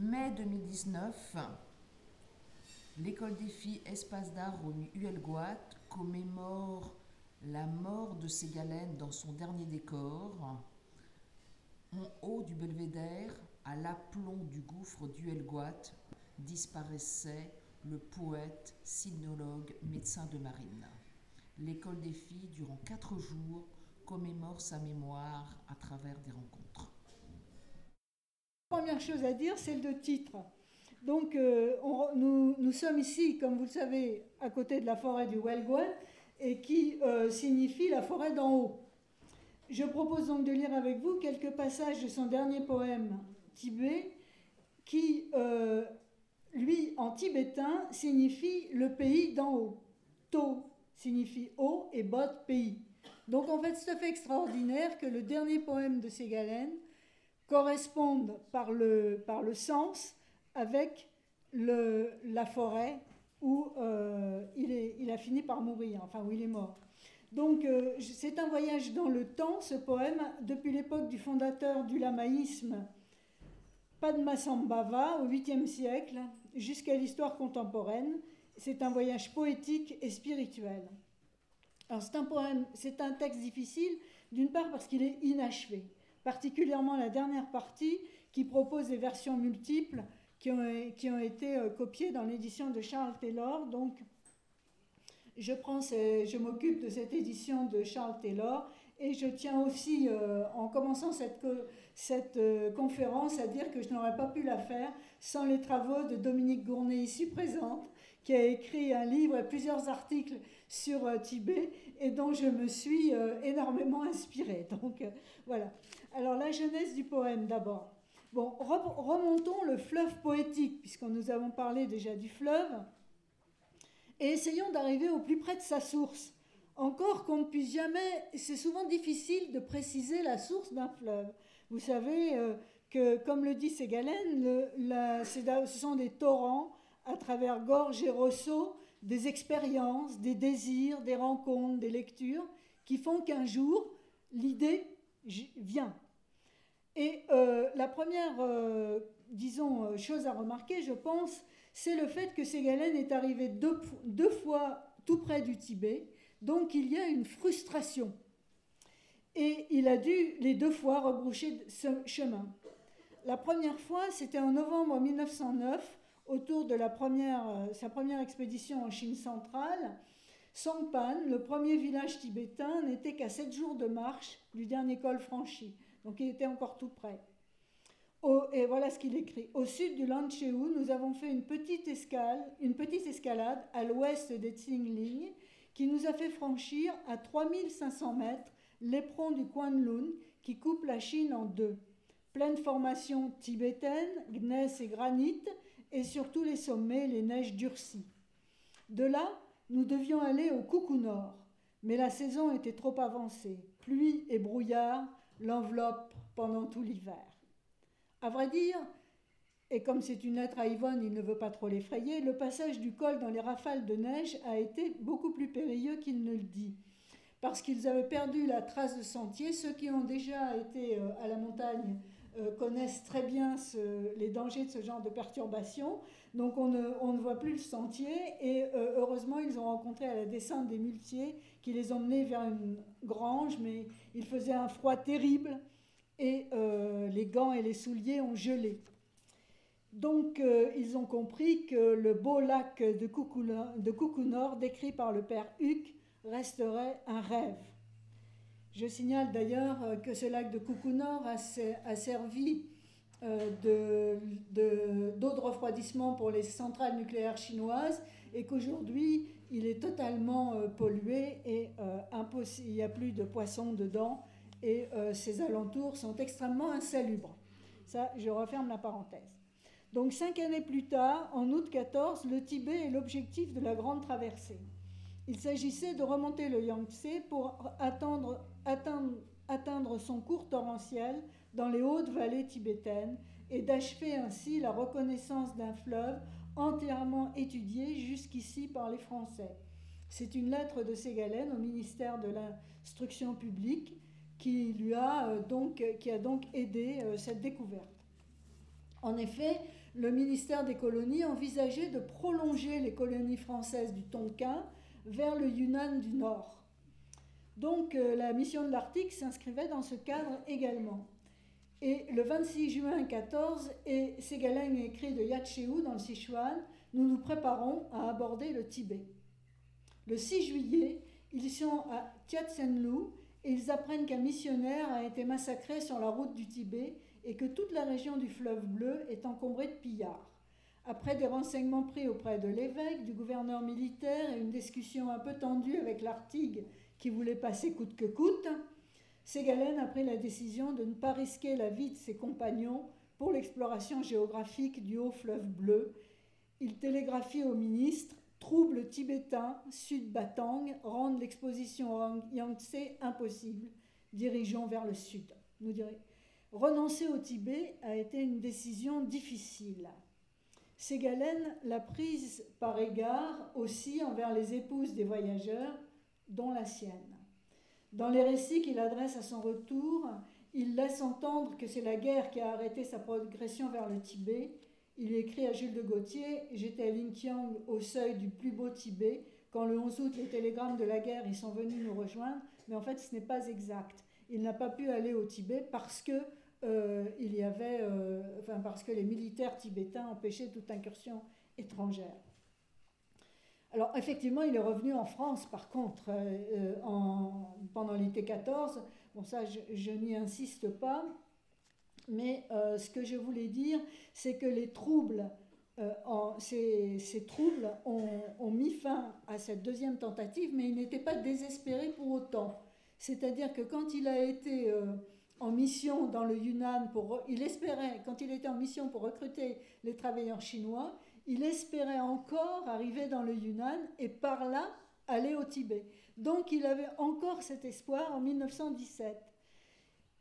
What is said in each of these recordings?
Mai 2019, l'école des filles Espace d'art au Huelgoat commémore la mort de Ségalène dans son dernier décor. En haut du belvédère, à l'aplomb du gouffre d'Huelgoat, disparaissait le poète, sinologue, médecin de marine. L'école des filles, durant quatre jours, commémore sa mémoire à travers des rencontres. Première chose à dire, c'est le titre. Donc, euh, nous, sommes ici, comme vous le savez, à côté de la forêt du Huelguan, et qui euh, signifie la forêt d'en haut. Je propose donc de lire avec vous quelques passages de son dernier poème, Tibet, qui, euh, lui, en tibétain, signifie le pays d'en haut. To signifie haut et bot pays. Donc en fait, c'est fait extraordinaire que le dernier poème de Ségalène corresponde par le, par le sens avec le, la forêt où euh, il, est, il, a fini par mourir, enfin où il est mort. Donc euh, c'est un voyage dans le temps, ce poème, depuis l'époque du fondateur du lamaïsme, Padmasambhava, au 8e siècle, jusqu'à l'histoire contemporaine. C'est un voyage poétique et spirituel. Alors c'est un poème, c'est un texte difficile, d'une part parce qu'il est inachevé, particulièrement la dernière partie qui propose des versions multiples qui ont, qui ont été euh, copiées dans l'édition de Charles Taylor. Donc je, prends je m'occupe de cette édition de Charles Taylor et je tiens aussi, euh, en commençant cette, cette euh, conférence, à dire que je n'aurais pas pu la faire sans les travaux de Dominique Gournay, ici présente, qui a écrit un livre et plusieurs articles sur euh, Tibet et dont je me suis énormément inspirée. Donc voilà. Alors la genèse du poème d'abord. Bon, remontons le fleuve poétique, puisque nous avons parlé déjà du fleuve et essayons d'arriver au plus près de sa source. Encore qu'on ne puisse jamais, c'est souvent difficile de préciser la source d'un fleuve. Vous savez euh, que, comme le dit Ségalène, ce sont des torrents à travers gorges et rosseaux, des expériences, des désirs, des rencontres, des lectures, qui font qu'un jour, l'idée vient. Et euh, la première, euh, disons, chose à remarquer, je pense, c'est le fait que Ségalène est arrivé deux, fois tout près du Tibet, donc il y a une frustration. Et il a dû les deux fois rebroucher ce chemin. La première fois, c'était en novembre 1909, autour de euh, sa première expédition en Chine centrale. Songpan, le premier village tibétain, n'était qu'à sept jours de marche du dernier col franchi. Donc il était encore tout près et voilà ce qu'il écrit. Au sud du Lancheu, nous avons fait une petite, escale, une petite escalade à l'ouest des Tsingling qui nous a fait franchir à 3500 mètres l'éperon du Kwanlun qui coupe la Chine en deux. Pleine formation tibétaine, gneiss et granit, et sur tous les sommets les neiges durcies. De là, nous devions aller au Coucou Nord, mais la saison était trop avancée. Pluie et brouillard l'enveloppent pendant tout l'hiver. À vrai dire, et comme c'est une lettre à Yvonne, il ne veut pas trop l'effrayer, le passage du col dans les rafales de neige a été beaucoup plus périlleux qu'il ne le dit. Parce qu'ils avaient perdu la trace de sentier. Ceux qui ont déjà été euh, à la montagne euh, connaissent très bien les dangers de ce genre de perturbation. Donc on ne, voit plus le sentier. Et euh, heureusement, ils ont rencontré à la descente des muletiers qui les ont menés vers une grange, mais il faisait un froid terrible et euh, les gants et les souliers ont gelé. Donc ils ont compris que le beau lac de Coucou, Nord, décrit par le père Huc, resterait un rêve. Je signale d'ailleurs euh, que ce lac de Coucou Nord a, servi d'eau de, refroidissement pour les centrales nucléaires chinoises et qu'aujourd'hui il est totalement pollué et il n'y a plus de poissons dedans et euh, ces alentours sont extrêmement insalubres. Ça, je referme la parenthèse. Donc cinq années plus tard, en août 14, le Tibet est l'objectif de la grande traversée. Il s'agissait de remonter le Yangtze pour atteindre, atteindre son cours torrentiel dans les hautes vallées tibétaines et d'achever ainsi la reconnaissance d'un fleuve entièrement étudié jusqu'ici par les Français. C'est une lettre de Ségalène au ministère de l'Instruction publique qui lui a euh, donc, qui a donc aidé euh, cette découverte. En effet, le ministère des colonies envisageait de prolonger les colonies françaises du Tonkin vers le Yunnan du Nord. Donc euh, la mission de l'Arctique s'inscrivait dans ce cadre également. Et le 26 juin 14, et Ségalène écrit de Yatcheou dans le Sichuan, nous nous préparons à aborder le Tibet. Le 6 juillet, ils sont à Tiatsenlu et ils apprennent qu'un missionnaire a été massacré sur la route du Tibet et que toute la région du fleuve bleu est encombrée de pillards. Après des renseignements pris auprès de l'évêque, du gouverneur militaire et une discussion un peu tendue avec l'Artigue qui voulait passer coûte que coûte, Ségalen a pris la décision de ne pas risquer la vie de ses compagnons pour l'exploration géographique du haut fleuve bleu. Il télégraphie au ministre Troubles tibétains, Sud Batang, rendent l'exposition Yangtze impossible. Dirigeons vers le sud. Nous Renoncer au Tibet a été une décision difficile. Ségalen l'a prise par égard aussi envers les épouses des voyageurs, dont la sienne. Dans les récits qu'il adresse à son retour, il laisse entendre que c'est la guerre qui a arrêté sa progression vers le Tibet. Il écrit à Jules de Gauthier J'étais à Linkiang au seuil du plus beau Tibet. Quand le 11 août, les télégrammes de la guerre, ils sont venus nous rejoindre. Mais en fait, ce n'est pas exact. Il n'a pas pu aller au Tibet parce que euh, il y avait, euh, enfin, parce que les militaires tibétains empêchaient toute incursion étrangère. Alors effectivement, il est revenu en France, par contre, euh, en, pendant l'été 14. Bon, ça, je, n'y insiste pas. Mais ce que je voulais dire, c'est que les troubles, ces, troubles ont, ont, mis fin à cette deuxième tentative, mais il n'était pas désespéré pour autant. C'est-à-dire que quand il a été en mission dans le Yunnan pour il espérait quand il était en mission pour recruter les travailleurs chinois, il espérait encore arriver dans le Yunnan et par là aller au Tibet. Donc il avait encore cet espoir en 1917.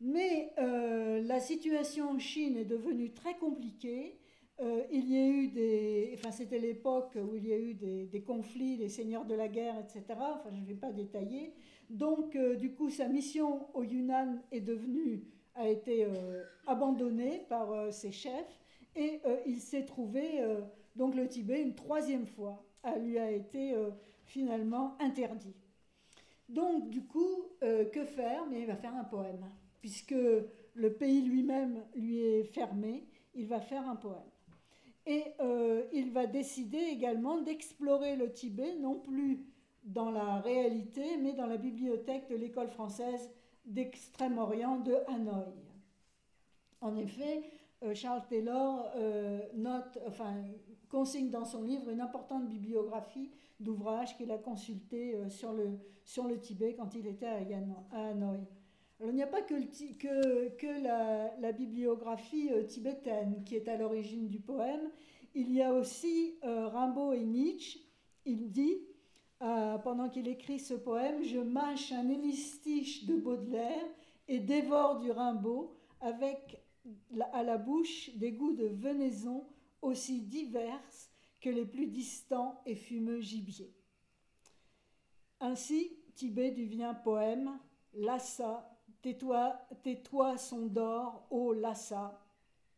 Mais euh, la situation en Chine est devenue très compliquée. Euh, il y a eu des, enfin c'était l'époque où il y a eu des, des, conflits, les seigneurs de la guerre, etc. Enfin je ne vais pas détailler. Donc, euh, du coup, sa mission au Yunnan est devenue, a été abandonnée par ses chefs et il s'est trouvé, donc le Tibet, une troisième fois, lui a été finalement interdit. Donc, du coup, que faire? Il va faire un poème, puisque le pays lui-même lui est fermé, il va faire un poème. Et il va décider également d'explorer le Tibet, non plus dans la réalité, mais dans la bibliothèque de l'école française d'Extrême-Orient de Hanoï. En effet, euh, Charles Taylor euh, note, enfin, consigne dans son livre une importante bibliographie d'ouvrages qu'il a consultés euh, sur, le, sur le Tibet quand il était à, Hanoï. Alors, il n'y a pas que, que, que la, la, bibliographie tibétaine qui est à l'origine du poème, il y a aussi Rimbaud et Nietzsche. Il dit euh, pendant qu'il écrit ce poème, je mâche un hémistiche de Baudelaire et dévore du Rimbaud avec à la bouche des goûts de venaison aussi diverses que les plus distants et fumeux gibiers. Ainsi, Tibet devient poème, Lassa, tais-toi, tais-toi son d'or, ô Lassa.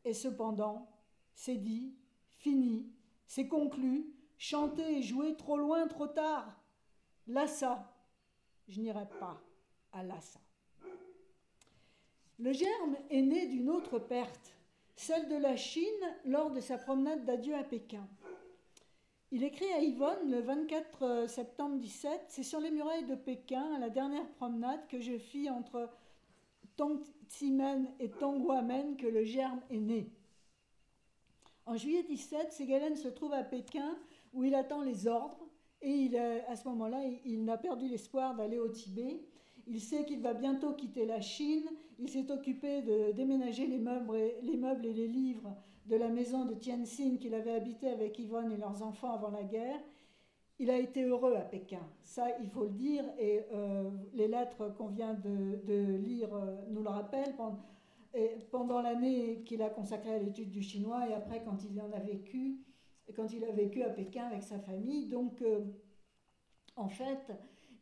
Et cependant, c'est dit, fini, c'est conclu, chanter et jouer trop loin, trop tard. Lassa, je n'irai pas à Lassa. Le germe est né d'une autre perte, celle de la Chine lors de sa promenade d'adieu à Pékin. Il écrit à Yvonne le 24 septembre 17 C'est sur les murailles de Pékin, à la dernière promenade que je fis entre Tongximen et Tongguamen, que le germe est né. En juillet 17, Ségalen se trouve à Pékin où il attend les ordres et il, à ce moment-là, il, n'a perdu l'espoir d'aller au Tibet. Il sait qu'il va bientôt quitter la Chine. Il s'est occupé de déménager les meubles, et, les meubles et les livres de la maison de Tianxin qu'il avait habité avec Yvonne et leurs enfants avant la guerre. Il a été heureux à Pékin, ça il faut le dire, et euh, les lettres qu'on vient de, lire euh, nous le rappellent. Pendant, pendant l'année qu'il a consacrée à l'étude du chinois et après quand il en a vécu, quand il a vécu à Pékin avec sa famille. Donc, euh, en fait,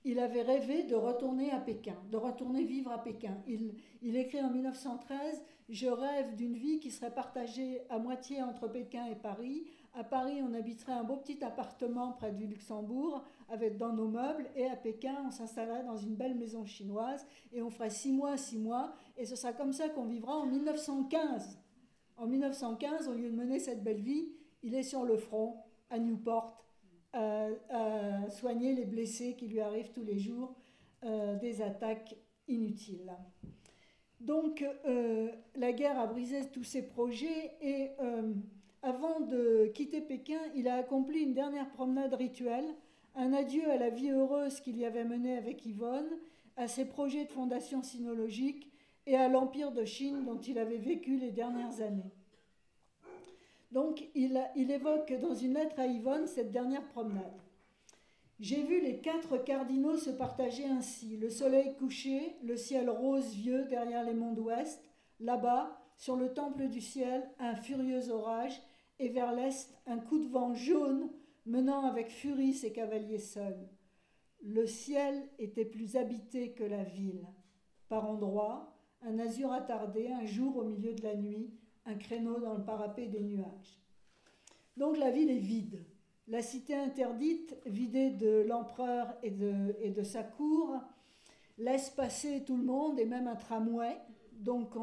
il avait rêvé de retourner à Pékin, de retourner vivre à Pékin. Il, il écrit en 1913 Je rêve d'une vie qui serait partagée à moitié entre Pékin et Paris. À Paris, on habiterait un beau petit appartement près du Luxembourg avec dans nos meubles, et à Pékin, on s'installerait dans une belle maison chinoise et on ferait six mois, six mois, et ce sera comme ça qu'on vivra en 1915. En 1915, au lieu de mener cette belle vie, il est sur le front à Newport à soigner les blessés qui lui arrivent tous les jours euh, des attaques inutiles. Donc euh, la guerre a brisé tous ses projets et euh, avant de quitter Pékin, il a accompli une dernière promenade rituelle, un adieu à la vie heureuse qu'il y avait menée avec Yvonne, à ses projets de fondation sinologique et à l'empire de Chine dont il avait vécu les dernières années. Donc il, évoque dans une lettre à Yvonne cette dernière promenade. J'ai vu les quatre cardinaux se partager ainsi, le soleil couché, le ciel rose vieux derrière les monts d'ouest, là-bas, sur le temple du ciel, un furieux orage, et vers l'est, un coup de vent jaune menant avec furie ses cavaliers seuls. Le ciel était plus habité que la ville. Par endroits, un azur attardé, un jour au milieu de la nuit, un créneau dans le parapet des nuages. Donc la ville est vide. La cité interdite, vidée de l'empereur et de, et de, sa cour, laisse passer tout le monde et même un tramway. Donc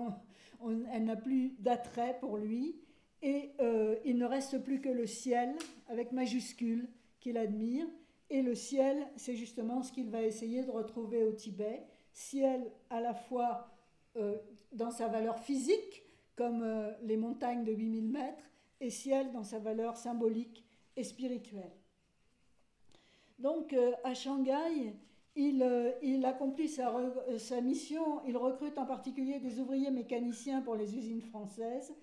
elle n'a plus d'attrait pour lui. Et euh, il ne reste plus que le ciel, avec majuscule, qu'il admire. Et le ciel, c'est justement ce qu'il va essayer de retrouver au Tibet. Ciel à la fois euh, dans sa valeur physique, comme euh, les montagnes de 8000 mètres, et ciel dans sa valeur symbolique et spirituelle. Donc euh, à Shanghai, il, euh, accomplit sa, mission, il recrute en particulier des ouvriers mécaniciens pour les usines françaises,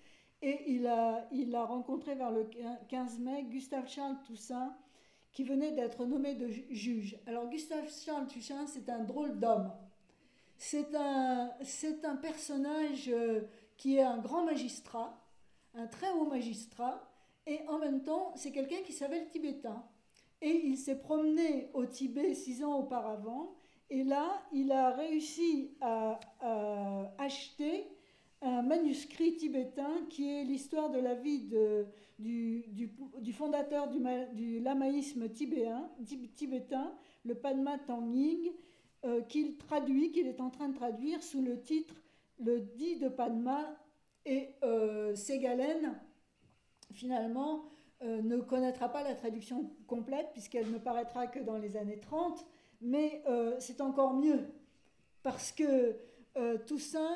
et il a, rencontré vers le 15 mai Gustave Charles Toussaint, qui venait d'être nommé de juge. Alors Gustave Charles Toussaint, c'est un drôle d'homme. C'est un personnage qui est un grand magistrat, un très haut magistrat, et en même temps, c'est quelqu'un qui savait le tibétain. Et il s'est promené au Tibet six ans auparavant, et là, il a réussi à, acheter un manuscrit tibétain qui est l'histoire de la vie de, du, du, fondateur du, du lamaïsme tibétain, tibétain, le Padma Tanging, euh, qu'il traduit, qu'il est en train de traduire sous le titre le dit de Padma et euh, Ségalen, finalement, euh, ne connaîtra pas la traduction complète puisqu'elle ne paraîtra que dans les années 30, mais euh, c'est encore mieux parce que Toussaint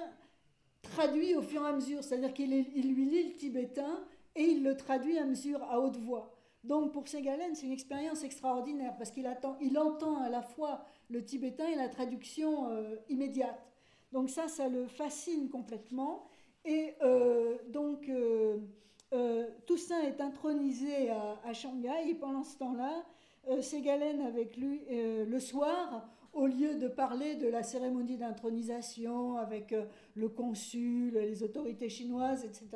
traduit au fur et à mesure, c'est-à-dire qu'il lui lit le tibétain et il le traduit à mesure à haute voix. Donc pour Ségalen, c'est une expérience extraordinaire parce qu'il il entend à la fois le tibétain et la traduction immédiate. Donc ça, ça le fascine complètement. Et euh, donc, euh, euh, Toussaint est intronisé à, Shanghai, et pendant ce temps-là, Ségalen avec lui le soir, au lieu de parler de la cérémonie d'intronisation avec le consul, les autorités chinoises, etc.,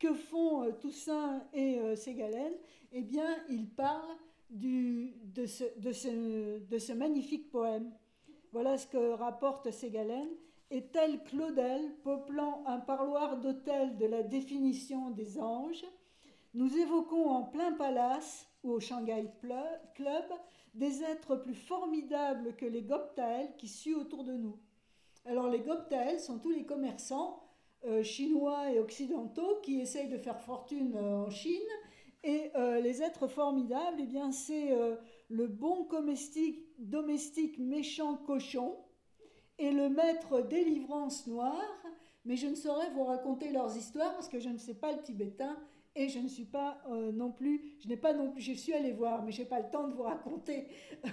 que font Toussaint et Ségalen? Eh bien, ils parlent de, ce, de, ce, magnifique poème. Voilà ce que rapporte Ségalen et tel Claudel peuplant un parloir d'hôtel de la définition des anges, nous évoquons en plein palace ou au Shanghai Club des êtres plus formidables que les Goptael qui suent autour de nous. Alors les Goptael sont tous les commerçants euh, chinois et occidentaux qui essayent de faire fortune euh, en Chine et euh, les êtres formidables, eh bien c'est le bon domestique méchant cochon et le maître délivrance noire, mais je ne saurais vous raconter leurs histoires parce que je ne sais pas le tibétain et je ne suis pas euh, non plus, je n'ai pas non plus, je suis allée voir, mais je n'ai pas le temps de vous raconter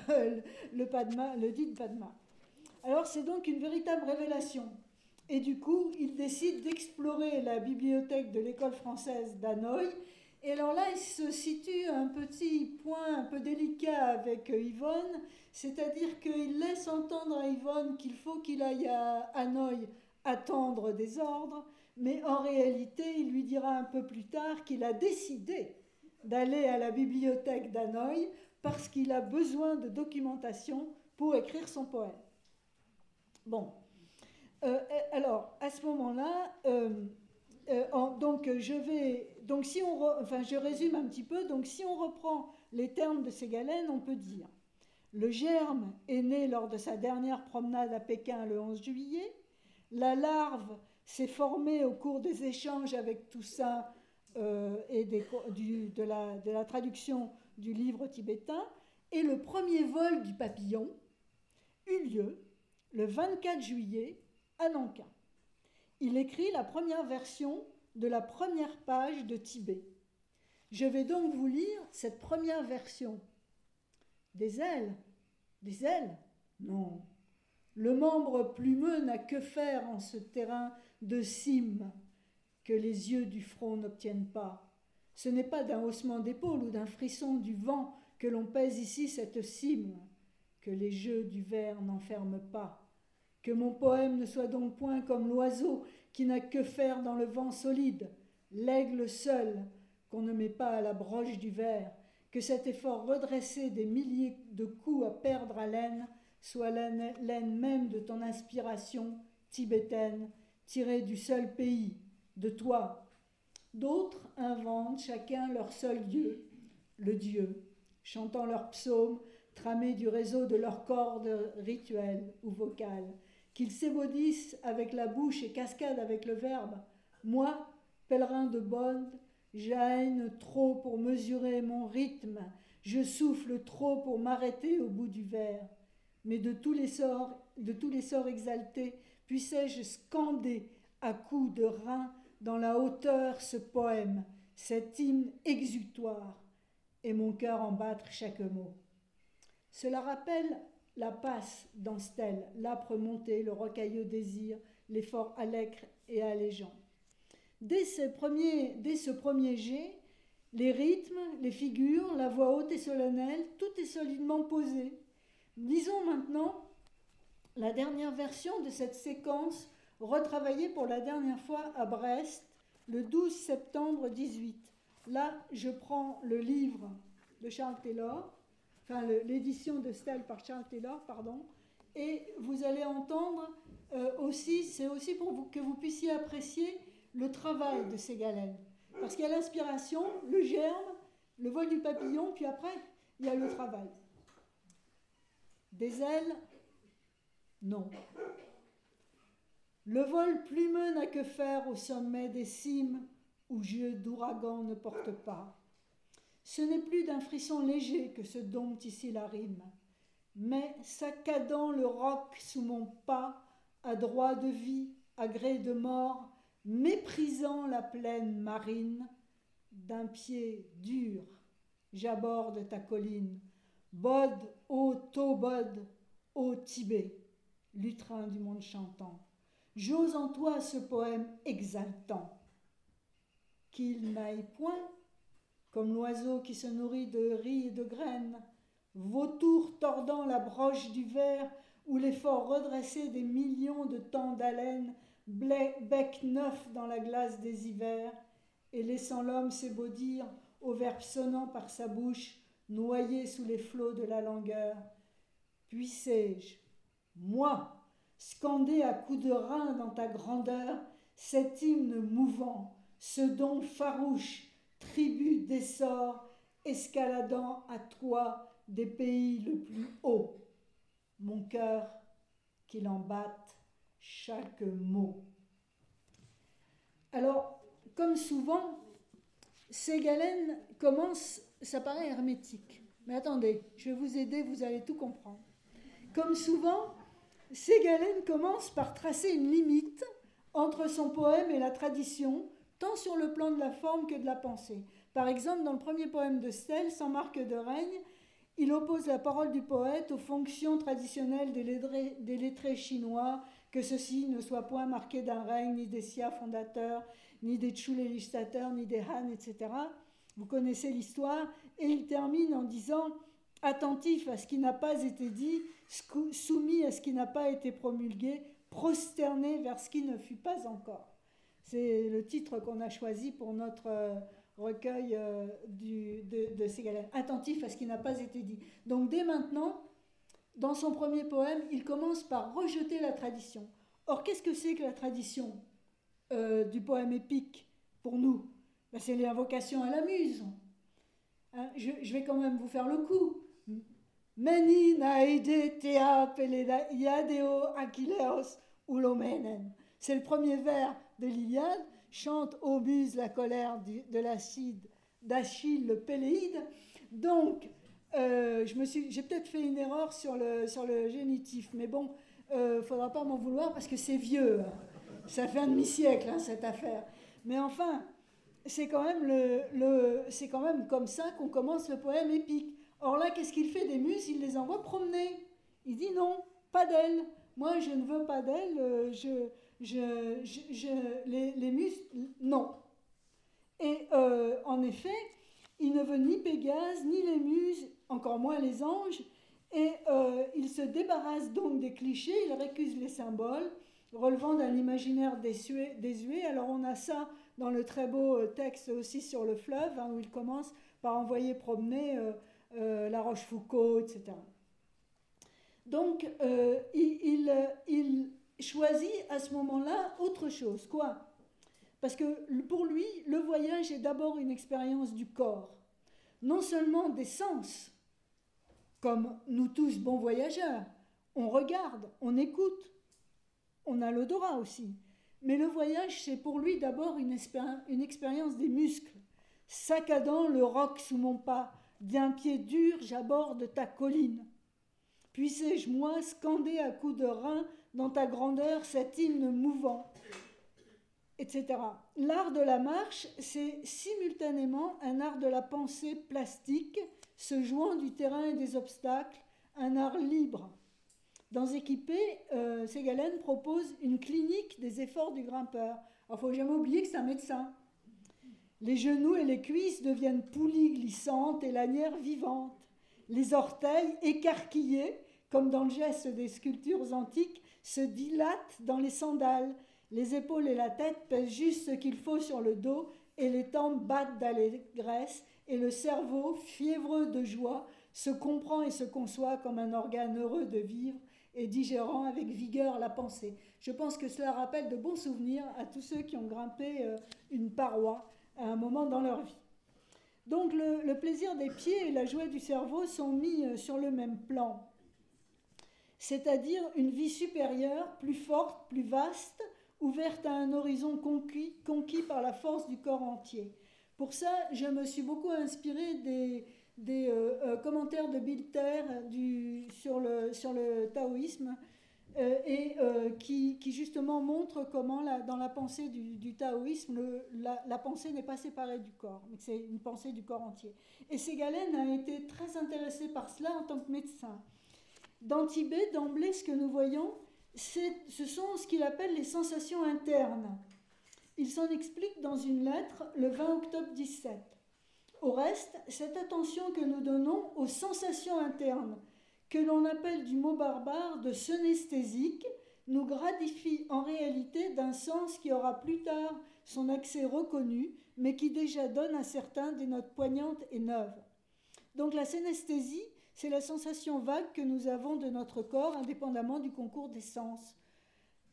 euh, le Padma, le dit Padma. Alors c'est donc une véritable révélation. Et du coup, il décide d'explorer la bibliothèque de l'école française d'Hanoï. Et alors là, il se situe un petit point un peu délicat avec Yvonne, c'est-à-dire qu'il laisse entendre à Yvonne qu'il faut qu'il aille à Hanoï attendre des ordres, mais en réalité, il lui dira un peu plus tard qu'il a décidé d'aller à la bibliothèque d'Hanoï parce qu'il a besoin de documentation pour écrire son poème. Bon, euh, alors à ce moment-là, euh, donc je vais, donc si on, enfin je résume un petit peu, donc si on reprend les termes de Ségalène, on peut dire le germe est né lors de sa dernière promenade à Pékin le 11 juillet. La larve s'est formée au cours des échanges avec Toussaint euh, et de, la, traduction du livre tibétain. Et le premier vol du papillon eut lieu le 24 juillet à Nankin. Il écrit la première version de la première page de Tibet. Je vais donc vous lire cette première version des ailes Des ailes Non. Le membre plumeux n'a que faire en ce terrain de cime que les yeux du front n'obtiennent pas. Ce n'est pas d'un haussement d'épaule ou d'un frisson du vent que l'on pèse ici cette cime, que les jeux du verre n'enferment pas. Que mon poème ne soit donc point comme l'oiseau qui n'a que faire dans le vent solide, l'aigle seul qu'on ne met pas à la broche du verre, que cet effort redressé des milliers de coups à perdre haleine soit l'aine même de ton inspiration tibétaine, tirée du seul pays, de toi. D'autres inventent chacun leur seul Dieu, le Dieu, chantant leurs psaumes, tramés du réseau de leurs cordes rituelles ou vocales, qu'ils s'ébaudissent avec la bouche et cascadent avec le verbe. Moi, pèlerin de bonne, J'aine trop pour mesurer mon rythme, je souffle trop pour m'arrêter au bout du verre. Mais de tous les sorts, de tous les sorts exaltés, puissais-je scander à coups de rein dans la hauteur ce poème, cet hymne exutoire, et mon cœur en battre chaque mot. Cela rappelle la passe dans Stèle, l'âpre montée, le rocailleux désir, l'effort allègre et allégeant. Dès ce, premier, dès ce premier jet, les rythmes, les figures, la voix haute et solennelle, tout est solidement posé. Lisons maintenant la dernière version de cette séquence retravaillée pour la dernière fois à Brest le 12 septembre 18. Là, je prends le livre de Charles Taylor, l'édition de Stell par Charles Taylor, pardon, et vous allez entendre euh, aussi, c'est aussi pour que vous puissiez apprécier le travail de ces galènes. Parce qu'il y a l'inspiration, le germe, le vol du papillon, puis après, il y a le travail. Des ailes Non. Le vol plumeux n'a que faire au sommet des cimes où jeu d'ouragan ne porte pas. Ce n'est plus d'un frisson léger que se dompte ici la rime, mais saccadant le roc sous mon pas, à droit de vie, à gré de mort, méprisant la plaine marine, d'un pied dur, j'aborde ta colline. Bod, ô Tobod, ô Tibet, lutrin du monde chantant, j'ose en toi ce poème exaltant. Qu'il n'aille point, comme l'oiseau qui se nourrit de riz et de graines, vautour tordant la broche du verre ou l'effort redressé des millions de temps d'haleine bec neuf dans la glace des hivers, et laissant l'homme s'ébaudir au verbe sonnant par sa bouche, noyé sous les flots de la langueur. Puissais-je, moi, scander à coups de rein dans ta grandeur cet hymne mouvant, ce don farouche, tribut d'essor, escaladant à toi des pays le plus haut. Mon cœur qu'il en batte chaque mot. Alors, comme souvent, Ségalène commence, ça paraît hermétique. Mais attendez, je vais vous aider, vous allez tout comprendre. Comme souvent, Ségalène commence par tracer une limite entre son poème et la tradition, tant sur le plan de la forme que de la pensée. Par exemple, dans le premier poème de Stell, Sans marque de règne, il oppose la parole du poète aux fonctions traditionnelles des lettrés, chinois que ceci ne soit point marqué d'un règne, ni des Sia fondateurs, ni des Chu législateurs, ni des Han, etc. Vous connaissez l'histoire, et il termine en disant attentif à ce qui n'a pas été dit, soumis à ce qui n'a pas été promulgué, prosterné vers ce qui ne fut pas encore. C'est le titre qu'on a choisi pour notre euh, recueil euh, de, de Attentif à ce qui n'a pas été dit. Donc dès maintenant, dans son premier poème, il commence par rejeter la tradition. Or, qu'est-ce que c'est que la tradition euh, du poème épique pour nous? Ben, C'est l'invocation à la muse. Hein, je, vais quand même vous faire le coup. Meni. C'est le premier vers de l'Iliade. Chante ô muse la colère de l'acide d'Achille le Péléide. Donc, euh, je me suis, j'ai peut-être fait une erreur sur le, sur le génitif, mais bon, il euh, ne faudra pas m'en vouloir parce que c'est vieux. Hein. Ça fait un demi-siècle, hein, cette affaire. Mais enfin, c'est quand, même le, le, c'est quand même comme ça qu'on commence le poème épique. Or là, qu'est-ce qu'il fait des muses? Il les envoie promener. Il dit non, pas d'elles. Moi, je ne veux pas d'elles. Euh, je, les, les, non. Et en effet, il ne veut ni Pégase, ni les muses, encore moins les anges, et euh, il se débarrasse donc des clichés, il récuse les symboles, relevant d'un imaginaire désuet, Alors on a ça dans le très beau euh, texte aussi sur le fleuve, hein, où il commence par envoyer promener euh, la Rochefoucauld, etc. Donc il, il, choisit à ce moment-là autre chose. Quoi? Parce que pour lui, le voyage est d'abord une expérience du corps, non seulement des sens, comme nous tous bons voyageurs. On regarde, on écoute, on a l'odorat aussi. Mais le voyage, c'est pour lui d'abord une, expérience des muscles. Saccadant le roc sous mon pas, d'un pied dur, j'aborde ta colline. Puissais-je, moi, scander à coups de rein dans ta grandeur cet hymne mouvant, etc. L'art de la marche, c'est simultanément un art de la pensée plastique se jouant du terrain et des obstacles, un art libre. Dans Équipé, euh, Ségalen propose une clinique des efforts du grimpeur. Il ne faut jamais oublier que c'est un médecin. Les genoux et les cuisses deviennent poulies glissantes et lanières vivantes. Les orteils, écarquillés, comme dans le geste des sculptures antiques, se dilatent dans les sandales. Les épaules et la tête pèsent juste ce qu'il faut sur le dos et les tempes battent d'allégresse et le cerveau, fiévreux de joie, se comprend et se conçoit comme un organe heureux de vivre et digérant avec vigueur la pensée. Je pense que cela rappelle de bons souvenirs à tous ceux qui ont grimpé euh, une paroi à un moment dans leur vie. Donc le, le plaisir des pieds et la joie du cerveau sont mis euh, sur le même plan, c'est-à-dire une vie supérieure, plus forte, plus vaste, ouverte à un horizon conquis, conquis par la force du corps entier. Pour ça, je me suis beaucoup inspirée des, euh, euh, commentaires de Bilter sur, le, taoïsme euh, et qui, justement montrent comment dans la pensée du, taoïsme, la, la, pensée n'est pas séparée du corps, mais c'est une pensée du corps entier. Et Ségalen a été très intéressé par cela en tant que médecin. Dans Tibet, d'emblée, ce que nous voyons, ce sont ce qu'il appelle les sensations internes. Il s'en explique dans une lettre le 20 octobre 17. Au reste, cette attention que nous donnons aux sensations internes, que l'on appelle du mot barbare de synesthésique, nous gratifie en réalité d'un sens qui aura plus tard son accès reconnu, mais qui déjà donne à certains des notes poignantes et neuves. Donc la synesthésie, c'est la sensation vague que nous avons de notre corps indépendamment du concours des sens.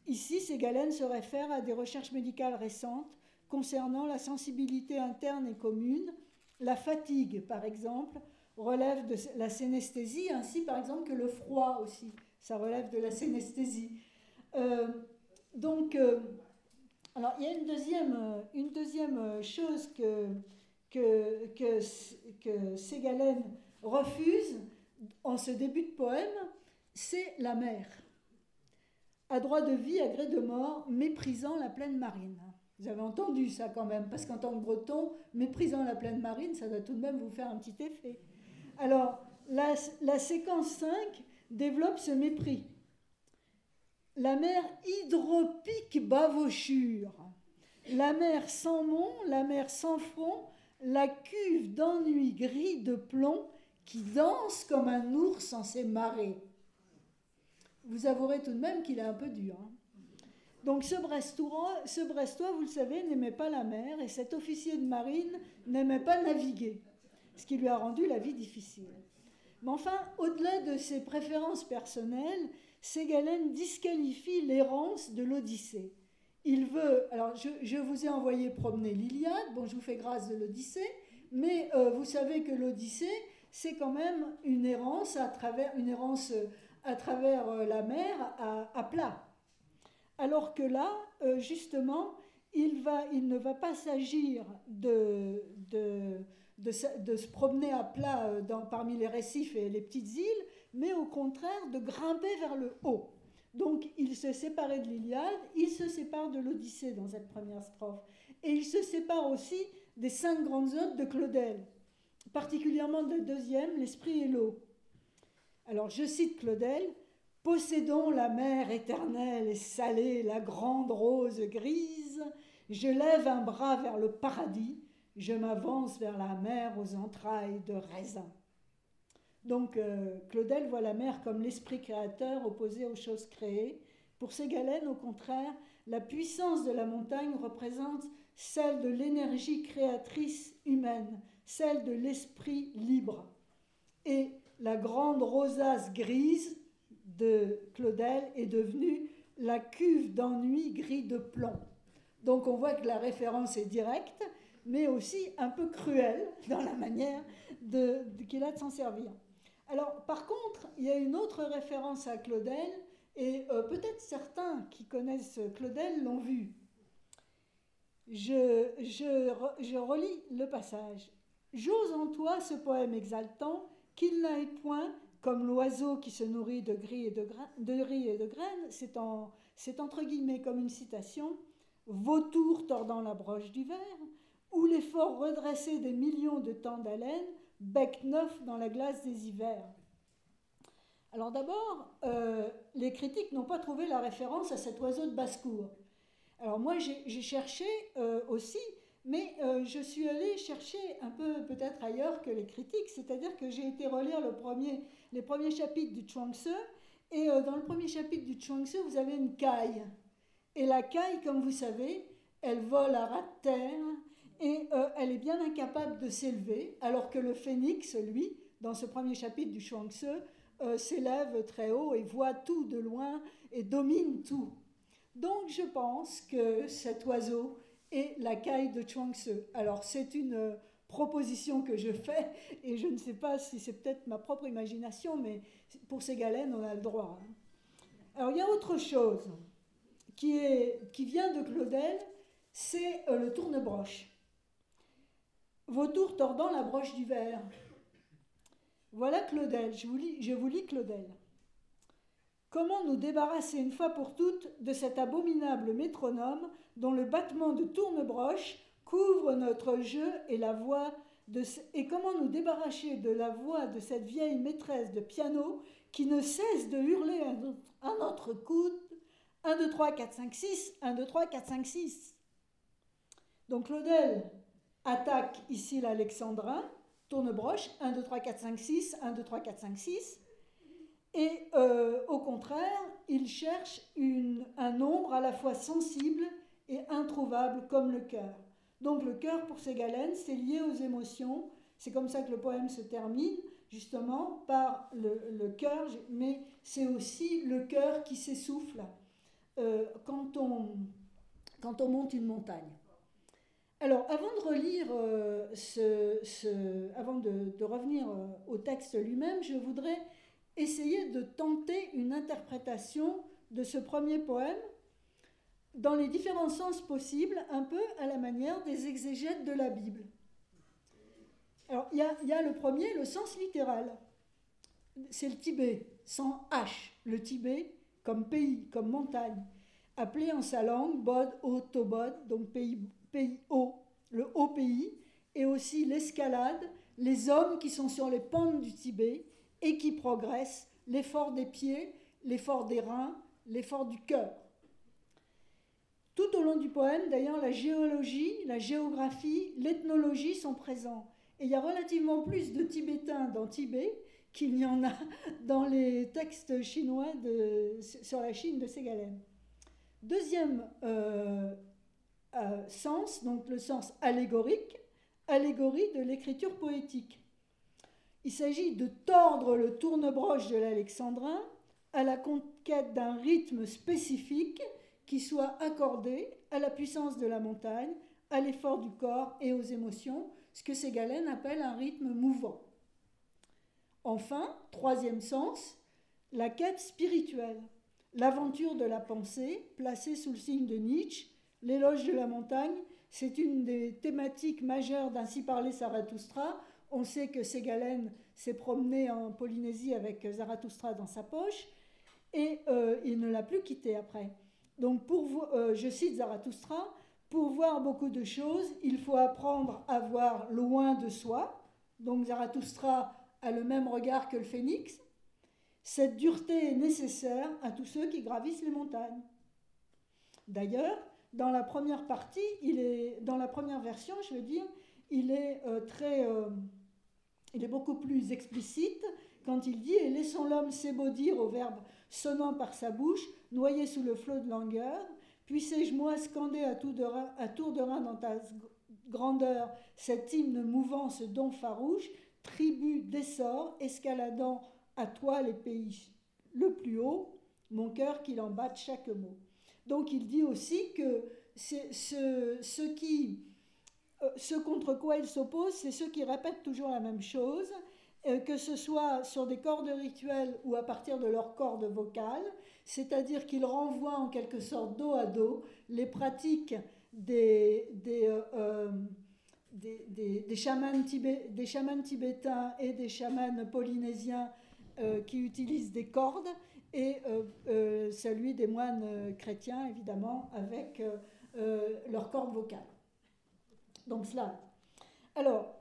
Ici, ces se réfèrent à des recherches médicales récentes concernant la sensibilité interne et commune. La fatigue, par exemple, relève de la synesthésie, ainsi par exemple que le froid aussi, ça relève de la synesthésie. Euh, donc, euh, alors il y a une deuxième, une deuxième chose que, que, que, que Ségalen refuse en ce début de poème, c'est la mer à droit de vie, à gré de mort, méprisant la plaine marine. Vous avez entendu ça quand même, parce qu'en tant que breton, méprisant la plaine marine, ça doit tout de même vous faire un petit effet. Alors, la, séquence 5 développe ce mépris. La mer hydropique bavochure, la mer sans mont, la mer sans front, la cuve d'ennui gris de plomb qui danse comme un ours en ses marées vous avouerez tout de même qu'il est un peu dur. Hein. Donc ce Brestois, vous le savez, n'aimait pas la mer et cet officier de marine n'aimait pas naviguer, ce qui lui a rendu la vie difficile. Mais enfin, au-delà de ses préférences personnelles, Ségalen disqualifie l'errance de l'Odyssée. Il veut, alors je, vous ai envoyé promener l'Iliade, bon je vous fais grâce de l'Odyssée, mais euh, vous savez que l'Odyssée, c'est quand même une errance à travers, une errance à travers euh, la mer à, plat. Alors que là, euh, justement, il, va, il, ne va pas s'agir de, de, se promener à plat dans, parmi les récifs et les petites îles, mais au contraire de grimper vers le haut. Donc il se séparait de l'Iliade, il se sépare de l'Odyssée dans cette première strophe, et il se sépare aussi des cinq grandes odes de Claudel, particulièrement de deuxième, l'esprit et l'eau. Alors je cite Claudel, Possédons la mer éternelle et salée, la grande rose grise, je lève un bras vers le paradis, je m'avance vers la mer aux entrailles de raisin. Donc euh, Claudel voit la mer comme l'esprit créateur opposé aux choses créées. Pour Ségalène, au contraire, la puissance de la montagne représente celle de l'énergie créatrice humaine, celle de l'esprit libre. Et la grande rosace grise de Claudel est devenue la cuve d'ennui gris de plomb. Donc on voit que la référence est directe, mais aussi un peu cruelle dans la manière qu'il a de s'en servir. Alors, par contre, il y a une autre référence à Claudel, et euh, peut-être certains qui connaissent Claudel l'ont vu. Je, je, relis le passage. J'ose en toi ce poème exaltant, qu'il n'aille point comme l'oiseau qui se nourrit de, gris et de, riz et de graines, c'est entre guillemets comme une citation, vautour tordant la broche du verre, ou l'effort redressé des millions de temps d'haleine, bec neuf dans la glace des hivers. Alors d'abord, euh, les critiques n'ont pas trouvé la référence à cet oiseau de basse-cour. Alors moi, j'ai cherché euh, aussi, mais euh, je suis allée chercher un peu peut-être ailleurs que les critiques, c'est-à-dire que j'ai été relire les premiers chapitres du Chuang-Tzu, et dans le premier chapitre du Chuang-Tzu, vous avez une caille. Et la caille, comme vous savez, elle vole à ras de terre, et euh, elle est bien incapable de s'élever, alors que le phénix, lui, dans ce premier chapitre du Chuang-Tzu, euh, s'élève très haut et voit tout de loin et domine tout. Donc je pense que cet oiseau est la caille de Chuang-Tzu. Alors c'est une euh, proposition que je fais et je ne sais pas si c'est peut-être ma propre imagination, mais pour ces galènes, on a le droit. Hein. Alors il y a autre chose qui, est, qui vient de Claudel, c'est le tournebroche. Vautour tordant la broche du verre. Voilà Claudel, je vous, lis, je vous lis Claudel. Comment nous débarrasser une fois pour toutes de cet abominable métronome dont le battement de tournebroche couvre notre jeu et la voix de, et comment nous débarrasser de la voix de cette vieille maîtresse de piano qui ne cesse de hurler à notre coude 1, 2, 3, 4, 5, 6, 1, 2, 3, 4, 5, 6. Donc Claudel, attaque ici l'alexandrin, tourne-broche, 1, 2, 3, 4, 5, 6, 1, 2, 3, 4, 5, 6. Et euh, au contraire, il cherche un nombre à la fois sensible et introuvable comme le cœur. Donc le cœur pour Ségalène, c'est lié aux émotions. C'est comme ça que le poème se termine, justement, par le, cœur, mais c'est aussi le cœur qui s'essouffle euh, quand, on, quand on monte une montagne. Alors, avant de relire euh, ce, avant de, revenir au texte lui-même, je voudrais essayer de tenter une interprétation de ce premier poème dans les différents sens possibles, un peu à la manière des exégètes de la Bible. Alors, il y, a, le premier, le sens littéral. C'est le Tibet, sans H. Le Tibet comme pays, comme montagne, appelé en sa langue Bod, O, Tobod, donc pays pays haut, le haut pays, et aussi l'escalade, les hommes qui sont sur les pentes du Tibet et qui progressent, l'effort des pieds, l'effort des reins, l'effort du cœur. Tout au long du poème, d'ailleurs, la géologie, la géographie, l'ethnologie sont présents. Et il y a relativement plus de Tibétains dans Tibet qu'il n'y en a dans les textes chinois de, sur la Chine de Ségalène. Deuxième euh, euh, sens, donc le sens allégorique, allégorie de l'écriture poétique. Il s'agit de tordre le tournebroche de l'alexandrin à la conquête d'un rythme spécifique qui soit accordé à la puissance de la montagne, à l'effort du corps et aux émotions, ce que Ségalen appelle un rythme mouvant. Enfin, troisième sens, la quête spirituelle, l'aventure de la pensée, placée sous le signe de Nietzsche, l'éloge de la montagne, c'est une des thématiques majeures d'Ainsi parler Zarathustra. On sait que Ségalen s'est promené en Polynésie avec Zarathustra dans sa poche et euh, il ne l'a plus quitté après. Donc, pour, euh, je cite Zarathustra, pour voir beaucoup de choses, il faut apprendre à voir loin de soi. Donc, Zarathustra a le même regard que le phénix. Cette dureté est nécessaire à tous ceux qui gravissent les montagnes. D'ailleurs, dans la première partie, il est, dans la première version, je veux dire, il est euh, très, il est beaucoup plus explicite quand il dit et laissons l'homme s'ébaudir au verbe sonnant par sa bouche, noyé sous le flot de langueur. Puissais-je moi scander à, tour de rein, dans ta grandeur cet hymne mouvant, ce don farouche, tribu d'essor, escaladant à toi les pays le plus haut, mon cœur qu'il en batte chaque mot. Donc il dit aussi que ce, ce, qui, ce contre quoi il s'oppose, c'est ceux qui répètent toujours la même chose, euh, que ce soit sur des cordes rituelles ou à partir de leurs cordes vocales, c'est-à-dire qu'ils renvoient en quelque sorte dos à dos les pratiques des, des, euh, des, des, chamans tibétains et des chamans polynésiens qui utilisent des cordes et euh, euh, celui des moines euh, chrétiens, évidemment, avec leur cordes vocale. Donc cela. Alors,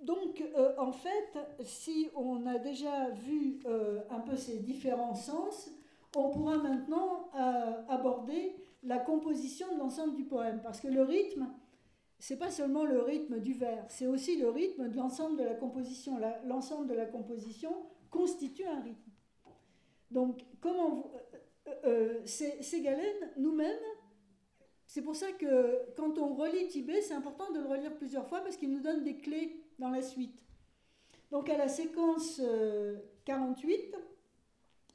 donc, en fait, si on a déjà vu un peu ces différents sens, on pourra maintenant aborder la composition de l'ensemble du poème, parce que le rythme, c'est pas seulement le rythme du vers, c'est aussi le rythme de l'ensemble de la composition. L'ensemble de la composition constitue un rythme. Donc, comment vous, euh, euh, euh ces, galènes, nous-mêmes, c'est pour ça que quand on relit Tibet, c'est important de le relire plusieurs fois parce qu'il nous donne des clés dans la suite. Donc, à la séquence 48, euh,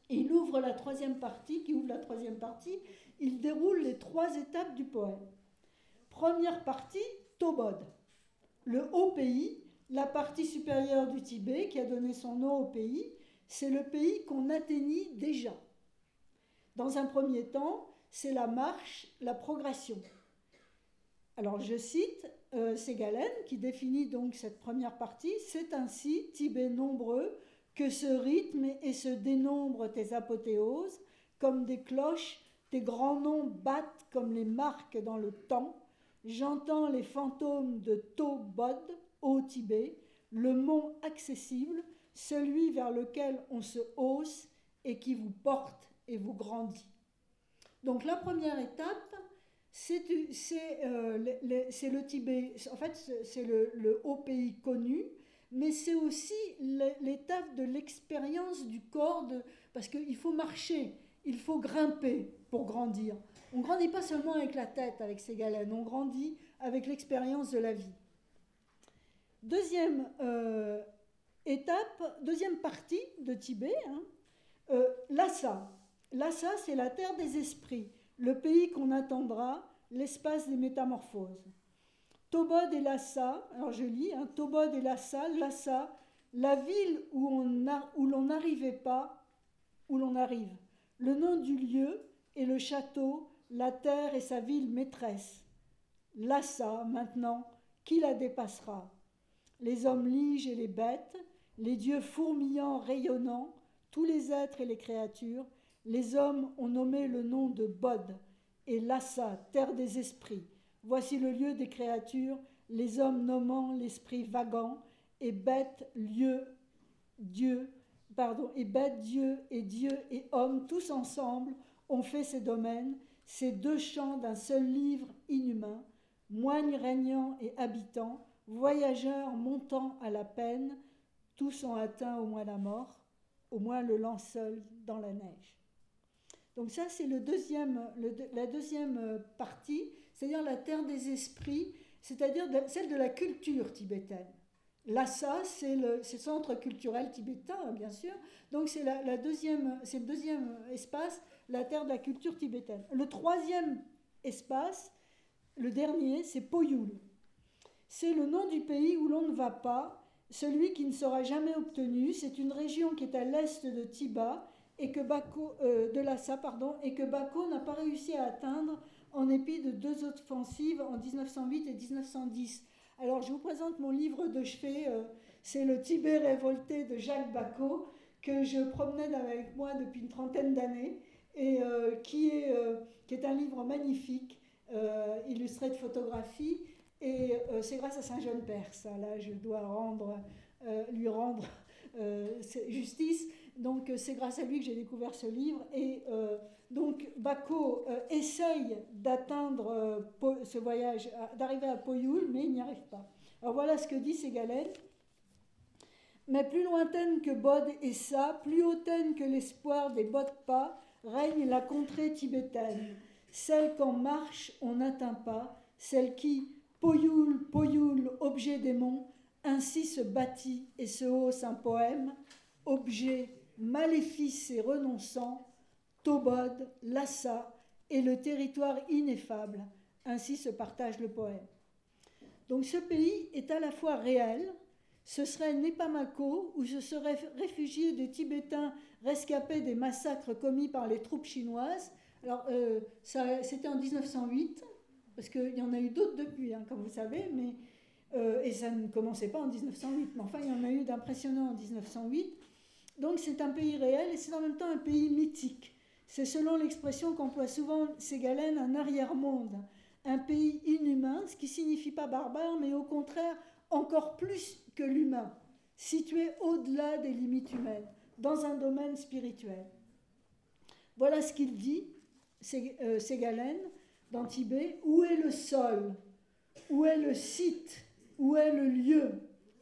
il ouvre la troisième partie, qui ouvre la troisième partie, il déroule les trois étapes du poème. Première partie, Tobod, le haut pays, la partie supérieure du Tibet qui a donné son nom au pays, c'est le pays qu'on atteignit déjà. Dans un premier temps, c'est la marche, la progression. Alors je cite euh, Ségalen qui définit donc cette première partie. C'est ainsi, Tibet nombreux, que ce rythme et se dénombre tes apothéoses, comme des cloches, tes grands noms battent comme les marques dans le temps. J'entends les fantômes de Tobod, au Tibet, le mont accessible, celui vers lequel on se hausse et qui vous porte et vous grandit. Donc la première étape, c'est euh, le Tibet, en fait c'est le, haut pays connu, mais c'est aussi l'étape de l'expérience du corps, parce qu'il faut marcher, il faut grimper pour grandir. On grandit pas seulement avec la tête, avec ses galènes, on grandit avec l'expérience de la vie. Deuxième euh, Étape, deuxième partie de Tibet, hein, euh, Lhasa. Lhasa, c'est la terre des esprits, le pays qu'on attendra, l'espace des métamorphoses. Tobod et Lhasa, alors je lis, hein, Tobod et Lhasa, Lhasa, la ville où, on où l'on n'arrivait pas, où l'on arrive. Le nom du lieu et le château, la terre et sa ville maîtresse. Lhasa, maintenant, qui la dépassera? Les hommes liges et les bêtes, les dieux fourmillants, rayonnants, tous les êtres et les créatures, les hommes ont nommé le nom de Bod et Lassa, terre des esprits. Voici le lieu des créatures, les hommes nommant l'esprit vagant, et bête, lieu, Dieu, pardon, et bête, Dieu, et Dieu et homme, tous ensemble, ont fait ces domaines, ces deux champs d'un seul livre inhumain, moines régnants et habitants, voyageurs montant à la peine, tous ont atteint au moins la mort, au moins le linceul dans la neige. Donc ça, c'est le deuxième, la deuxième euh, partie, c'est-à-dire la terre des esprits, c'est-à-dire celle de la culture tibétaine. Lhasa, c'est le, centre culturel tibétain, bien sûr. Donc c'est la, c'est le deuxième espace, la terre de la culture tibétaine. Le troisième espace, le dernier, c'est Poyul. C'est le nom du pays où l'on ne va pas, celui qui ne sera jamais obtenu. C'est une région qui est à l'est de Tiba et que Bako, euh, de Lhasa, pardon, et que Bako n'a pas réussi à atteindre en dépit de deux offensives en 1908 et 1910. Alors je vous présente mon livre de chevet, euh, c'est Le Tibet révolté de Jacques Bacot, que je promenais avec moi depuis une trentaine d'années, et euh, qui, est, qui est un livre magnifique, illustré de photographies, et c'est grâce à Saint-Jean-Père, ça, là, je dois rendre, lui rendre justice. Donc c'est grâce à lui que j'ai découvert ce livre, et donc Bako euh, essaye d'atteindre euh, ce voyage, d'arriver à Poyoul, mais il n'y arrive pas. Alors voilà ce que dit Ségalen. Mais plus lointaine que Bod et Sa, plus hautaine que l'espoir des Bodpa, règne la contrée tibétaine, celle qu'en marche on n'atteint pas, celle qui, Poyoul, Poyoul, objet démon, ainsi se bâtit et se hausse un poème, objet maléfice et renonçant, Tobod, Lhasa et le territoire ineffable. Ainsi se partage le poème. Donc ce pays est à la fois réel, ce serait Nepamako, où se seraient réfugiés des Tibétains rescapés des massacres commis par les troupes chinoises. Alors, euh, c'était en 1908, parce qu'il y en a eu d'autres depuis, hein, comme vous savez, mais, euh, et ça ne commençait pas en 1908, mais enfin, il y en a eu d'impressionnants en 1908. Donc, c'est un pays réel et c'est en même temps un pays mythique. C'est selon l'expression qu'emploie souvent Ségalène un arrière-monde, un pays inhumain, ce qui signifie pas barbare, mais au contraire encore plus que l'humain, situé au-delà des limites humaines, dans un domaine spirituel. Voilà ce qu'il dit, euh, Ségalène, dans Tibet, où est le sol, où est le site, où est le lieu,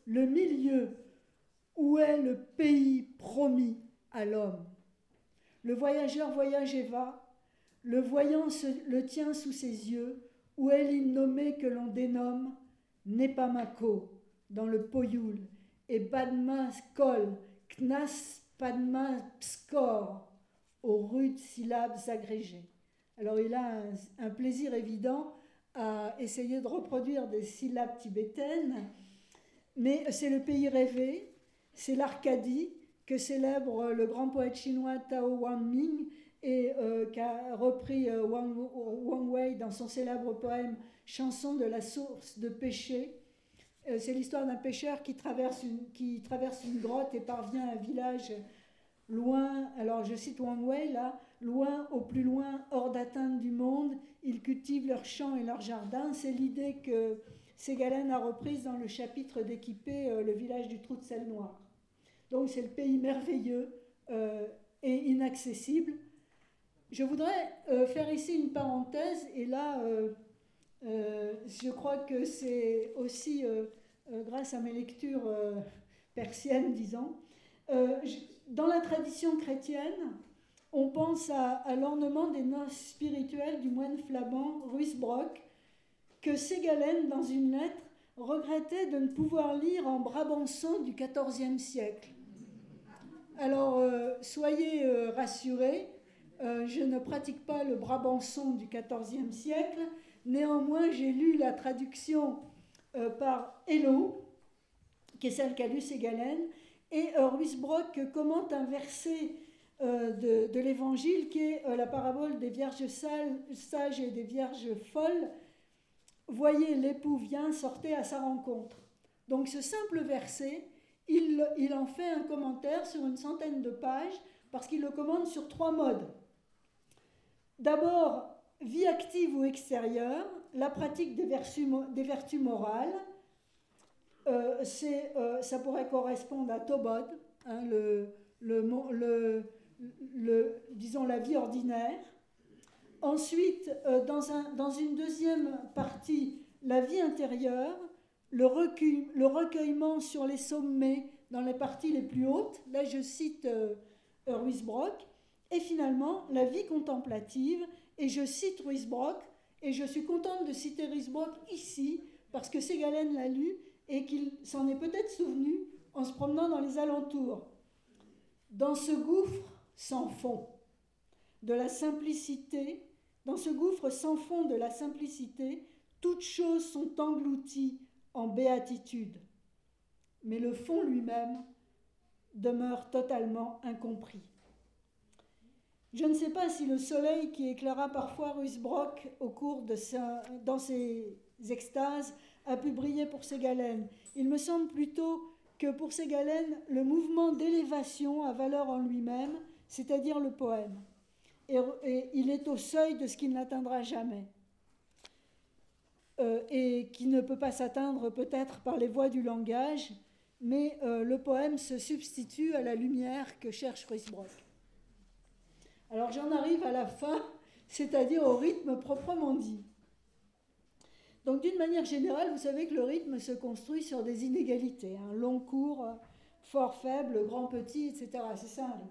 le milieu, où est le pays promis à l'homme? Le voyageur voyage et va, le voyant le tient sous ses yeux, où est l'innommé que l'on dénomme? Nepamako, dans le Poyul, et Badma Skol, Knas Padma Pskor, aux rudes syllabes agrégées. Alors il a un, plaisir évident à essayer de reproduire des syllabes tibétaines, mais c'est le pays rêvé, c'est l'Arcadie, que célèbre le grand poète chinois Tao Wang-ming et euh, qu'a repris euh, Wang, Wei dans son célèbre poème Chanson de la source de péché. Euh, c'est l'histoire d'un pêcheur qui traverse, une, grotte et parvient à un village loin, alors je cite Wang Wei là, loin au plus loin, hors d'atteinte du monde, ils cultivent leurs champs et leurs jardins. C'est l'idée que Ségalen a reprise dans le chapitre d'équiper le village du trou de sel noir. Donc c'est le pays merveilleux euh, et inaccessible. Je voudrais euh, faire ici une parenthèse, et là, euh, je crois que c'est aussi grâce à mes lectures persiennes, disons. dans la tradition chrétienne, on pense à, l'ornement des noces spirituelles du moine flamand Ruysbrock, que Ségalen, dans une lettre, regrettait de ne pouvoir lire en brabançon du XIVe siècle. Alors, euh, soyez euh, rassurés, euh, je ne pratique pas le brabançon du XIVe siècle. Néanmoins, j'ai lu la traduction par Hello, qui est celle qu'a lu Ségalen, et Ruisbrock commente un verset de, l'Évangile qui est la parabole des vierges sages et des vierges folles. Voyez, l'époux vient, sortez à sa rencontre. Donc ce simple verset il, en fait un commentaire sur une centaine de pages parce qu'il le commande sur trois modes. D'abord, vie active ou extérieure, la pratique des vertus, morales. Euh, euh, ça pourrait correspondre à Tobod, hein, le, disons la vie ordinaire. Ensuite, euh, dans, un, dans, une deuxième partie, la vie intérieure, le, recueillement sur les sommets dans les parties les plus hautes, là je cite euh, Ruysbrock, et finalement la vie contemplative, et je cite Ruysbrock, et je suis contente de citer Ruysbrock ici, parce que Ségalen l'a lu, et qu'il s'en est peut-être souvenu en se promenant dans les alentours. Dans ce gouffre sans fond de la simplicité, dans ce gouffre sans fond de la simplicité, toutes choses sont englouties en béatitude. Mais le fond lui-même demeure totalement incompris. Je ne sais pas si le soleil qui éclaira parfois Ruysbrock au cours de dans ses extases a pu briller pour Ségalène. Il me semble plutôt que pour Ségalène, le mouvement d'élévation a valeur en lui-même, c'est-à-dire le poème. Et, il est au seuil de ce qu'il n'atteindra jamais. Euh, et qui ne peut pas s'atteindre peut-être par les voies du langage, mais euh, le poème se substitue à la lumière que cherche Ruysbrock. Alors j'en arrive à la fin, c'est-à-dire au rythme proprement dit. Donc d'une manière générale, vous savez que le rythme se construit sur des inégalités, un long, court, fort, faible, grand, petit, etc. C'est ça rythme.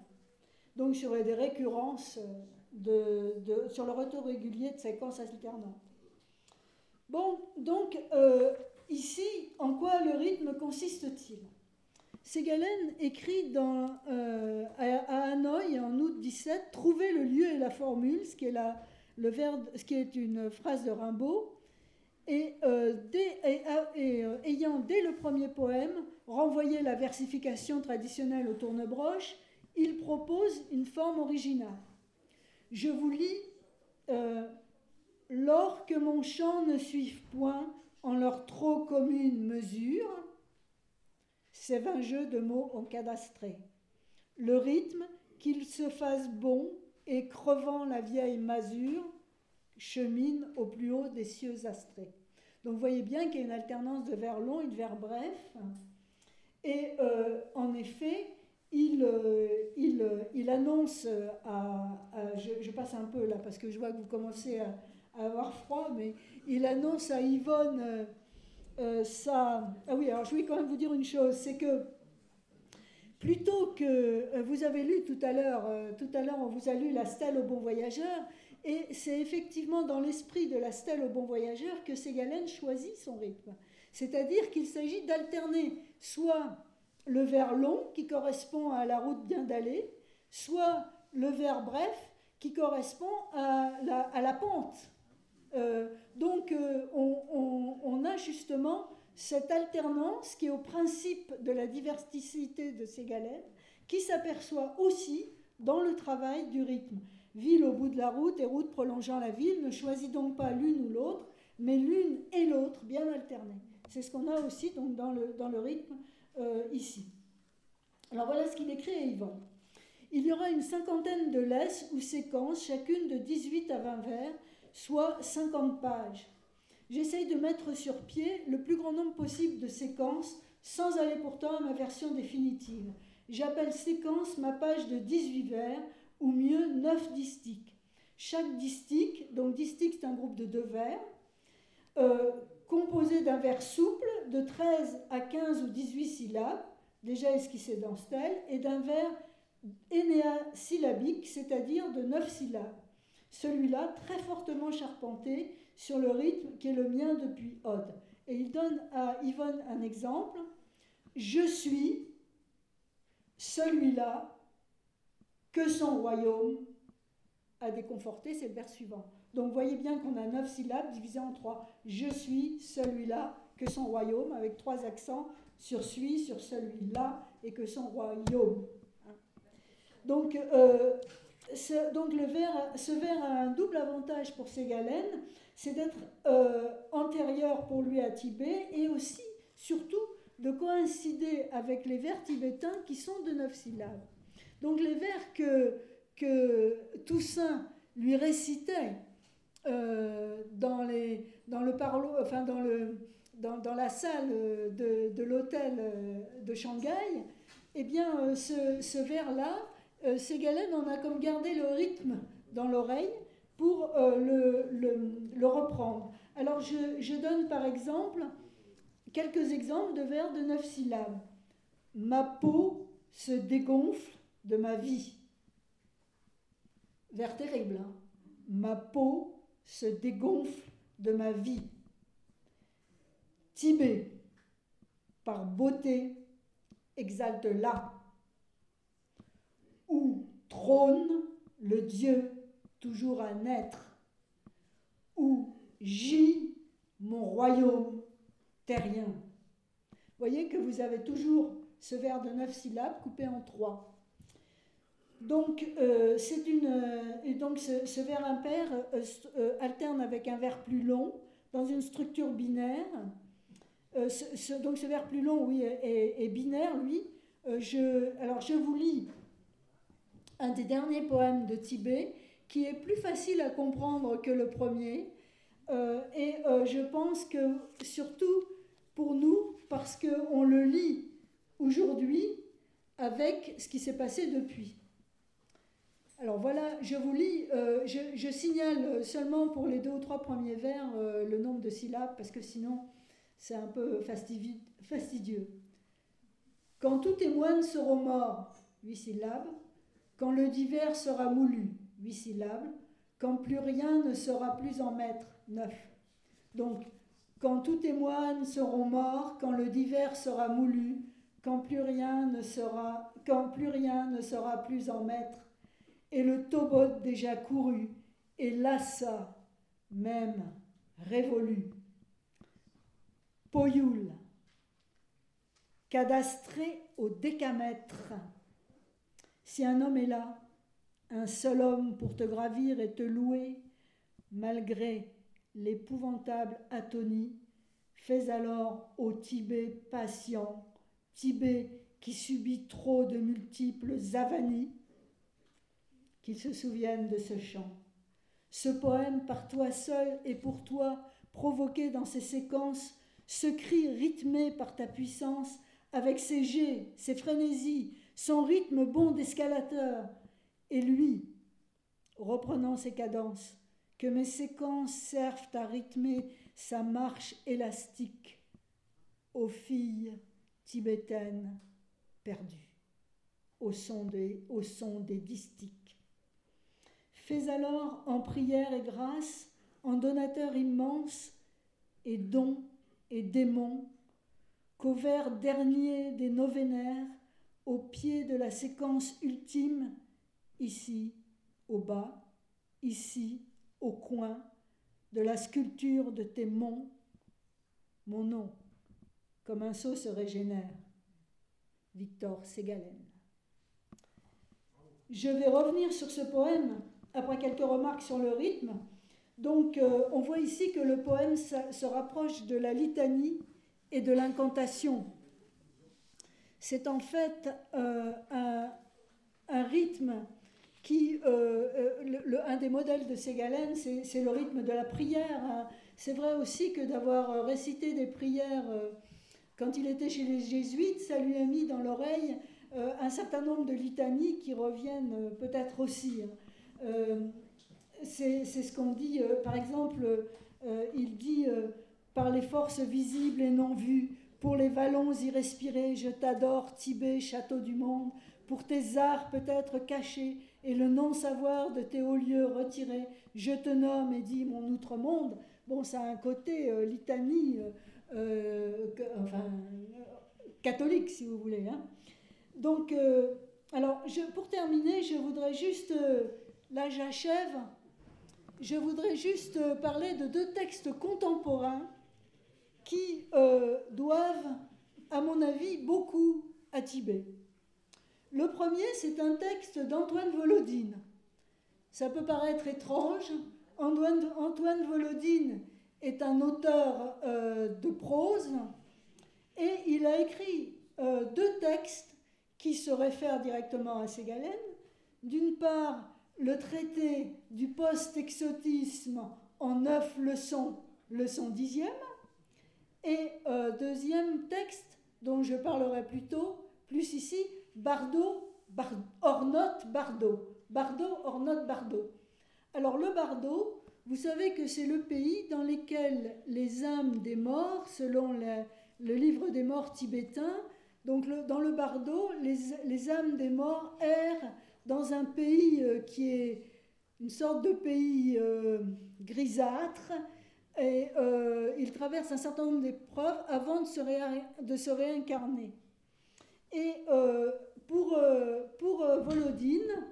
Donc sur des récurrences, de, sur le retour régulier de séquences alternantes. Bon, donc euh, ici, en quoi le rythme consiste-t-il? Ségalen écrit euh, à, Hanoï en août 17 Trouver le lieu et la formule, ce qui est, la, le qui est une phrase de Rimbaud, et, euh, et, ayant dès le premier poème renvoyé la versification traditionnelle au tournebroche, il propose une forme originale. Je vous lis Lors que mon chant ne suive point en leur trop commune mesure, c'est un jeu de mots encadastrés. Le rythme, qu'il se fasse bon et crevant la vieille masure, chemine au plus haut des cieux astrés. Donc vous voyez bien qu'il y a une alternance de vers longs et de vers brefs. Et euh, en effet, il, euh, il, euh, il, annonce à, je, passe un peu là parce que je vois que vous commencez à, avoir froid, mais il annonce à Yvonne ça. Ah oui, alors je voulais quand même vous dire une chose, c'est que plutôt que vous avez lu tout à l'heure, tout à l'heure on vous a lu la stèle au bon voyageur, et c'est effectivement dans l'esprit de la stèle au bon voyageur que Ségalène choisit son rythme. C'est-à-dire qu'il s'agit d'alterner soit le vers long qui correspond à la route bien d'aller, soit le vers bref qui correspond à la pente. Euh, donc euh, on, a justement cette alternance qui est au principe de la diversité de ces galères, qui s'aperçoit aussi dans le travail du rythme. Ville au bout de la route et route prolongeant la ville ne choisit donc pas l'une ou l'autre, mais l'une et l'autre bien alternées. C'est ce qu'on a aussi donc, dans, le, dans le rythme euh, ici. Alors voilà ce qu'il écrit à Yvonne. Il y aura une cinquantaine de laisses ou séquences, chacune de 18 à 20 vers, soit 50 pages. J'essaye de mettre sur pied le plus grand nombre possible de séquences sans aller pourtant à ma version définitive. J'appelle séquence ma page de 18 vers, ou mieux 9 distiques. Chaque distique, donc distique c'est un groupe de deux vers, euh, composé d'un vers souple de 13 à 15 ou 18 syllabes, déjà esquissé dans stèle, et d'un vers énéasyllabique, c'est-à-dire de 9 syllabes. Celui-là très fortement charpenté sur le rythme qui est le mien depuis Ode. Et il donne à Yvonne un exemple. Je suis celui-là que son royaume a déconforté, c'est le vers suivant. Donc voyez bien qu'on a neuf syllabes divisées en trois. Je suis celui-là que son royaume, avec trois accents sur suis, sur celui-là et que son royaume. Donc, euh, donc le vers, ce vers a un double avantage pour Ségalène, c'est d'être euh, antérieur pour lui à Tibet et aussi, surtout, de coïncider avec les vers tibétains qui sont de neuf syllabes. Donc les vers que, que Toussaint lui récitait euh, dans, les, dans, le parlo, enfin dans, le, dans, dans la salle de, de l'hôtel euh, de Shanghai, eh bien, ce, ce vers-là, euh, en a comme gardé le rythme dans l'oreille pour le, le, reprendre. Alors, je, je, donne par exemple quelques exemples de vers de neuf syllabes. Ma peau se dégonfle de ma vie. Vers terrible. Hein. Ma peau se dégonfle de ma vie. Tibet, par beauté, exalte-la. Trône le Dieu toujours à naître, où gît mon royaume terrien. Voyez que vous avez toujours ce vers de neuf syllabes coupé en trois. Donc, euh, c'est une, et donc ce, vers impair euh, euh, alterne avec un vers plus long dans une structure binaire. donc ce vers plus long, oui, est, binaire, lui. je, alors je vous lis un des derniers poèmes de Tibet qui est plus facile à comprendre que le premier. et je pense que surtout pour nous, parce qu'on le lit aujourd'hui avec ce qui s'est passé depuis. Alors voilà, je vous lis, euh, je, signale seulement pour les deux ou trois premiers vers euh, le nombre de syllabes, parce que sinon c'est un peu fastidieux. Quand tous tes moines seront morts, huit syllabes. Quand le divers sera moulu, huit syllabes. Quand plus rien ne sera plus en maître, neuf. Donc, quand tous tes moines seront morts, quand le divers sera moulu, quand plus rien ne sera, quand plus rien ne sera plus en maître, et le Tobot déjà couru, et Lassa même révolu. Poyoul, cadastré au décamètre. Si un homme est là, un seul homme pour te gravir et te louer, malgré l'épouvantable atonie, fais alors au Tibet patient, Tibet qui subit trop de multiples avanies, qu'il se souvienne de ce chant. Ce poème par toi seul et pour toi, provoqué dans ses séquences, ce cri rythmé par ta puissance, avec ses jets, ses frénésies, son rythme bon d'escalateur, et lui, reprenant ses cadences, que mes séquences servent à rythmer sa marche élastique aux filles tibétaines perdues, au son des, au distiques. Fais alors en prière et grâce, en donateur immense, et don et démon, qu'au vers dernier des novénaires, au pied de la séquence ultime, ici au bas, ici au coin de la sculpture de tes monts, mon nom, comme un seau se régénère. Victor Ségalen. Je vais revenir sur ce poème après quelques remarques sur le rythme. Donc, euh, on voit ici que le poème se rapproche de la litanie et de l'incantation. C'est en fait euh, un, rythme qui, euh, le, un des modèles de Ségalène, c'est le rythme de la prière. Hein. C'est vrai aussi que d'avoir récité des prières quand il était chez les jésuites, ça lui a mis dans l'oreille un certain nombre de litanies qui reviennent peut-être aussi. Hein. Euh, c'est ce qu'on dit, euh, par exemple, euh, il dit par les forces visibles et non vues, pour les vallons irrespirés, je t'adore, Tibet, château du monde, pour tes arts peut-être cachés et le non-savoir de tes hauts lieux retirés, je te nomme et dis mon outre-monde. Bon, ça a un côté litanie, enfin, catholique, si vous voulez. Hein. Donc, alors, pour terminer, je voudrais juste là j'achève, je voudrais juste parler de deux textes contemporains qui euh, doivent, à mon avis, beaucoup à Tibet. Le premier, c'est un texte d'Antoine Volodine. Ça peut paraître étrange. Antoine, Volodine est un auteur euh, de prose et il a écrit euh, deux textes qui se réfèrent directement à Ségalène. D'une part, le traité du post-exotisme en neuf leçons, leçon dixième, et euh, deuxième texte dont je parlerai plus tôt, plus ici, Bardot, Bar Ornote, Bardot. Bardot, Ornote, Bardot. Alors le Bardot, vous savez que c'est le pays dans lequel les âmes des morts, selon le livre des morts tibétain, donc dans le Bardot, les, les âmes des morts errent dans un pays euh, qui est une sorte de pays euh, grisâtre, Et euh, il traverse un certain nombre d'épreuves avant de se, réincarner. Et euh, pour, euh, pour Volodine,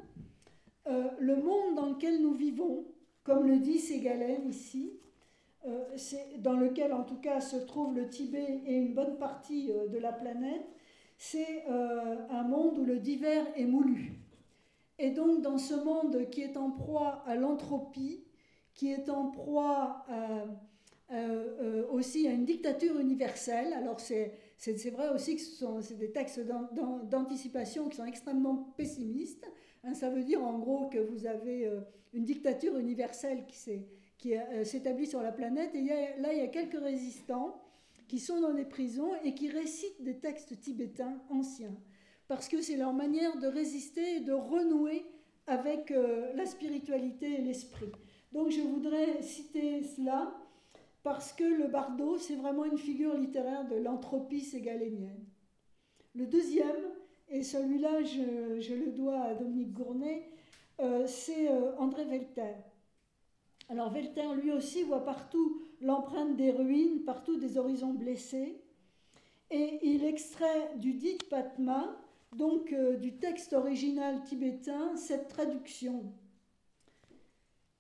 le monde dans lequel nous vivons, comme le dit Ségalen ici, dans lequel en tout cas se trouve le Tibet et une bonne partie de la planète, c'est un monde où le divers est moulu. Et donc dans ce monde qui est en proie à l'entropie, qui est en proie euh, euh, aussi à une dictature universelle. Alors c'est, vrai aussi que ce sont des textes d'anticipation qui sont extrêmement pessimistes. Hein, ça veut dire en gros que vous avez euh, une dictature universelle qui, qui s'établit sur la planète. Et là, il y a quelques résistants qui sont dans des prisons et qui récitent des textes tibétains anciens. Parce que c'est leur manière de résister et de renouer avec la spiritualité et l'esprit. Donc je voudrais citer cela parce que le bardo, c'est vraiment une figure littéraire de l'entropie ségalénienne. Le deuxième, et celui-là je, le dois à Dominique Gournay, euh, c'est euh, André Velter. Alors Velter, lui aussi, voit partout l'empreinte des ruines, partout des horizons blessés, et il extrait du dit Patma, donc euh, du texte original tibétain, cette traduction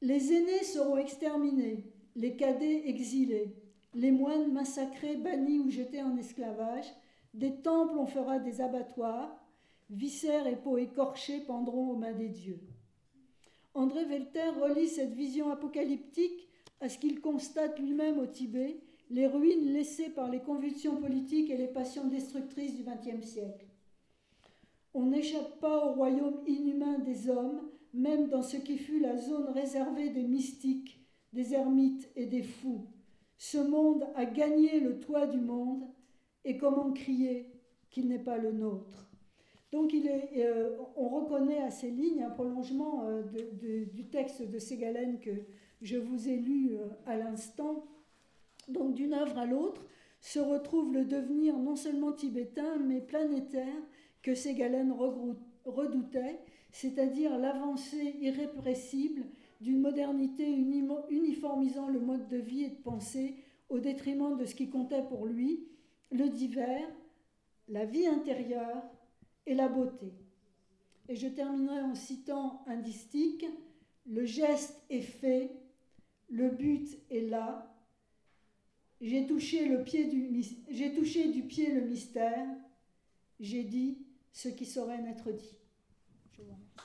les aînés seront exterminés, les cadets exilés, les moines massacrés, bannis ou jetés en esclavage, des temples on fera des abattoirs, viscères et peaux écorchées pendront aux mains des dieux. André Velter relie cette vision apocalyptique à ce qu'il constate lui-même au Tibet, les ruines laissées par les convulsions politiques et les passions destructrices du XXe siècle. On n'échappe pas au royaume inhumain des hommes, même dans ce qui fut la zone réservée des mystiques, des ermites et des fous. Ce monde a gagné le toit du monde, et comment crier qu'il n'est pas le nôtre Donc euh, on reconnaît à ces lignes un prolongement euh, du texte de Ségalen que je vous ai lu euh, à l'instant. Donc d'une œuvre à l'autre se retrouve le devenir non seulement tibétain, mais planétaire que Ségalen redoutait c'est-à-dire l'avancée irrépressible d'une modernité uniformisant le mode de vie et de pensée au détriment de ce qui comptait pour lui, le divers, la vie intérieure et la beauté. Et je terminerai en citant un distique, le geste est fait, le but est là, j'ai touché, le pied du, du pied le mystère, j'ai dit ce qui saurait n'être dit. Je vous remercie.